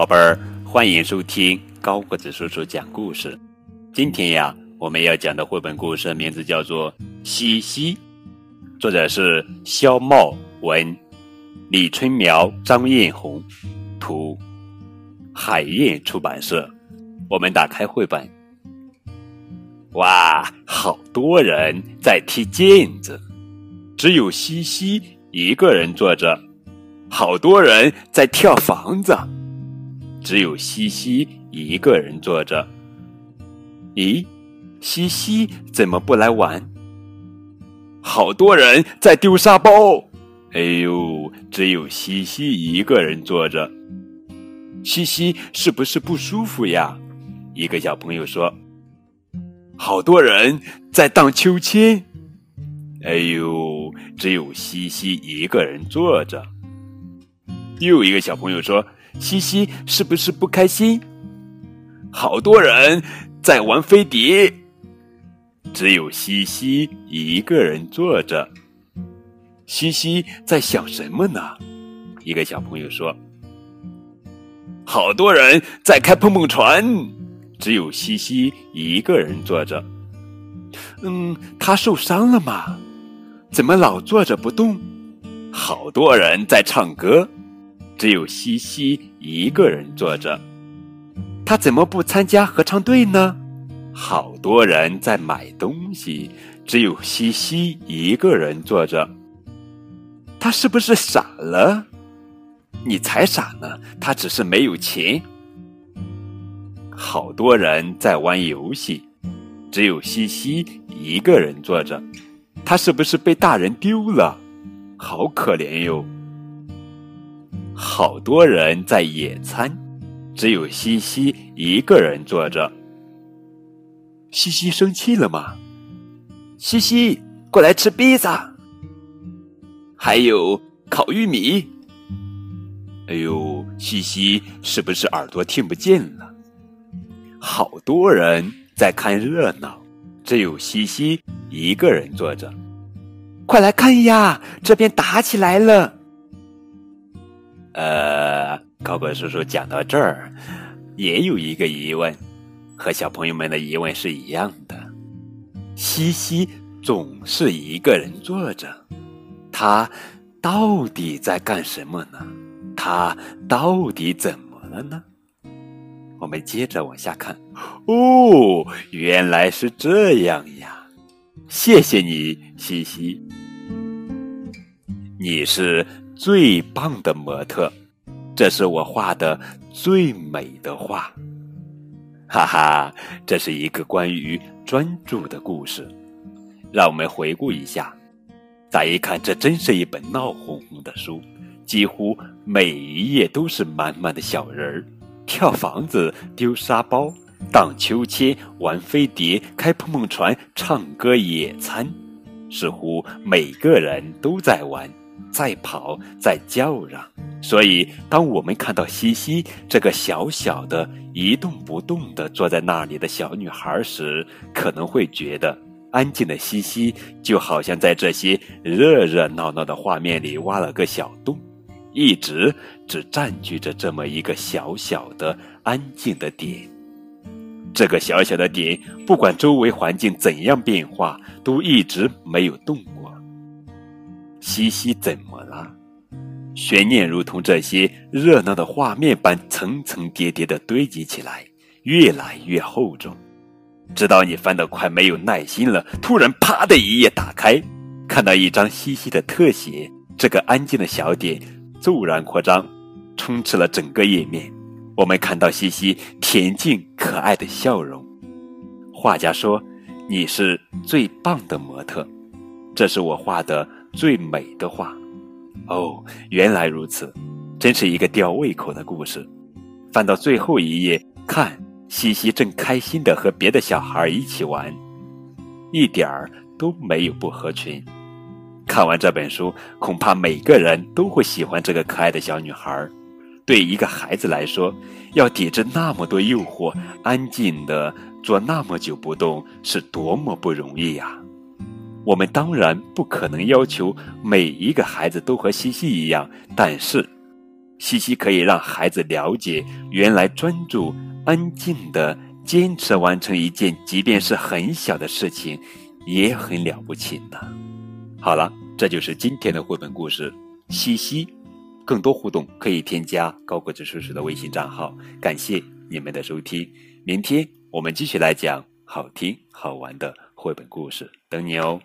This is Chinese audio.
宝贝儿，欢迎收听高个子叔叔讲故事。今天呀，我们要讲的绘本故事名字叫做《西西》，作者是肖茂文、李春苗、张艳红，图，海燕出版社。我们打开绘本，哇，好多人在踢毽子，只有西西一个人坐着。好多人在跳房子。只有西西一个人坐着。咦，西西怎么不来玩？好多人在丢沙包。哎呦，只有西西一个人坐着。西西是不是不舒服呀？一个小朋友说。好多人在荡秋千。哎呦，只有西西一个人坐着。又一个小朋友说。西西是不是不开心？好多人在玩飞碟，只有西西一个人坐着。西西在想什么呢？一个小朋友说：“好多人在开碰碰船，只有西西一个人坐着。”嗯，他受伤了吗？怎么老坐着不动？好多人在唱歌。只有西西一个人坐着，他怎么不参加合唱队呢？好多人在买东西，只有西西一个人坐着。他是不是傻了？你才傻呢！他只是没有钱。好多人在玩游戏，只有西西一个人坐着。他是不是被大人丢了？好可怜哟！好多人在野餐，只有西西一个人坐着。西西生气了吗？西西，过来吃披萨，还有烤玉米。哎呦，西西是不是耳朵听不见了？好多人在看热闹，只有西西一个人坐着。快来看呀，这边打起来了。呃，高个叔叔讲到这儿，也有一个疑问，和小朋友们的疑问是一样的。西西总是一个人坐着，他到底在干什么呢？他到底怎么了呢？我们接着往下看。哦，原来是这样呀！谢谢你，西西，你是。最棒的模特，这是我画的最美的画。哈哈，这是一个关于专注的故事。让我们回顾一下。乍一看，这真是一本闹哄哄的书，几乎每一页都是满满的小人儿，跳房子、丢沙包、荡秋千、玩飞碟、开碰碰船、唱歌、野餐，似乎每个人都在玩。在跑，在叫嚷，所以当我们看到西西这个小小的、一动不动的坐在那里的小女孩时，可能会觉得安静的西西就好像在这些热热闹闹的画面里挖了个小洞，一直只占据着这么一个小小的、安静的点。这个小小的点，不管周围环境怎样变化，都一直没有动。西西怎么了？悬念如同这些热闹的画面般层层叠叠的堆积起来，越来越厚重，直到你翻得快没有耐心了。突然，啪的一页打开，看到一张西西的特写，这个安静的小点骤然扩张，充斥了整个页面。我们看到西西恬静可爱的笑容。画家说：“你是最棒的模特。”这是我画的。最美的画，哦，原来如此，真是一个吊胃口的故事。翻到最后一页，看西西正开心的和别的小孩一起玩，一点儿都没有不合群。看完这本书，恐怕每个人都会喜欢这个可爱的小女孩。对一个孩子来说，要抵制那么多诱惑，安静的坐那么久不动，是多么不容易呀！我们当然不可能要求每一个孩子都和西西一样，但是，西西可以让孩子了解，原来专注、安静的坚持完成一件，即便是很小的事情，也很了不起呢。好了，这就是今天的绘本故事《西西》。更多互动可以添加高个子叔叔的微信账号。感谢你们的收听，明天我们继续来讲好听好玩的绘本故事，等你哦。